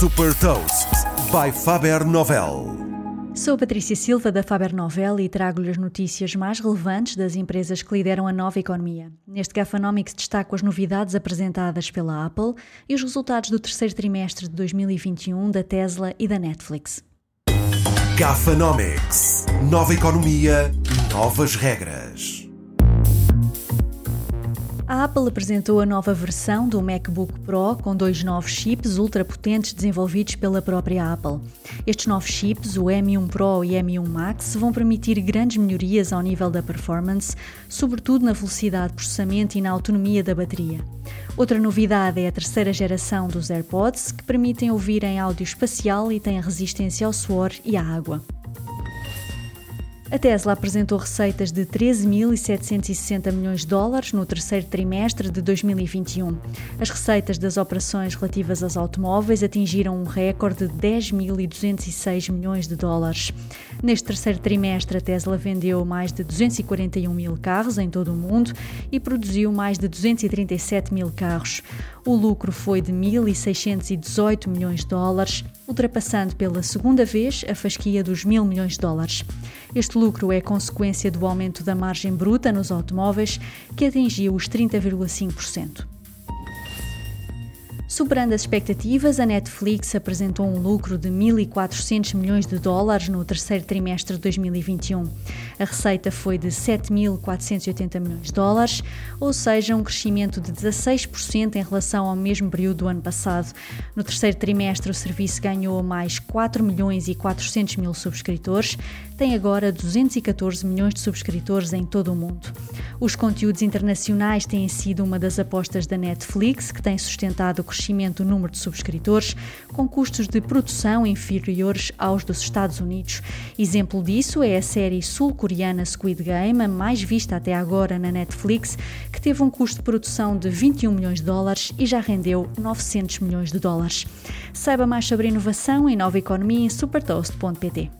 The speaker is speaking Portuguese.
Super Toast by Faber Novel. Sou Patrícia Silva da Faber Novel e trago-lhe as notícias mais relevantes das empresas que lideram a nova economia. Neste Gafanomics destaco as novidades apresentadas pela Apple e os resultados do terceiro trimestre de 2021 da Tesla e da Netflix. Gafanomics. Nova economia, novas regras. A Apple apresentou a nova versão do MacBook Pro com dois novos chips ultrapotentes desenvolvidos pela própria Apple. Estes novos chips, o M1 Pro e M1 Max, vão permitir grandes melhorias ao nível da performance, sobretudo na velocidade de processamento e na autonomia da bateria. Outra novidade é a terceira geração dos AirPods, que permitem ouvir em áudio espacial e têm resistência ao suor e à água. A Tesla apresentou receitas de 13.760 milhões de dólares no terceiro trimestre de 2021. As receitas das operações relativas aos automóveis atingiram um recorde de 10.206 milhões de dólares. Neste terceiro trimestre, a Tesla vendeu mais de 241 mil carros em todo o mundo e produziu mais de 237 mil carros. O lucro foi de 1.618 milhões de dólares, ultrapassando pela segunda vez a fasquia dos mil milhões de dólares. Este lucro é consequência do aumento da margem bruta nos automóveis, que atingiu os 30,5%. Superando as expectativas, a Netflix apresentou um lucro de 1.400 milhões de dólares no terceiro trimestre de 2021. A receita foi de 7.480 milhões de dólares, ou seja, um crescimento de 16% em relação ao mesmo período do ano passado. No terceiro trimestre, o serviço ganhou mais 4 milhões e 400 mil subscritores, tem agora 214 milhões de subscritores em todo o mundo. Os conteúdos internacionais têm sido uma das apostas da Netflix, que tem sustentado o crescimento do número de subscritores, com custos de produção inferiores aos dos Estados Unidos. Exemplo disso é a série sul-coreana Squid Game, a mais vista até agora na Netflix, que teve um custo de produção de 21 milhões de dólares e já rendeu 900 milhões de dólares. Saiba mais sobre inovação e nova economia em supertoast.pt.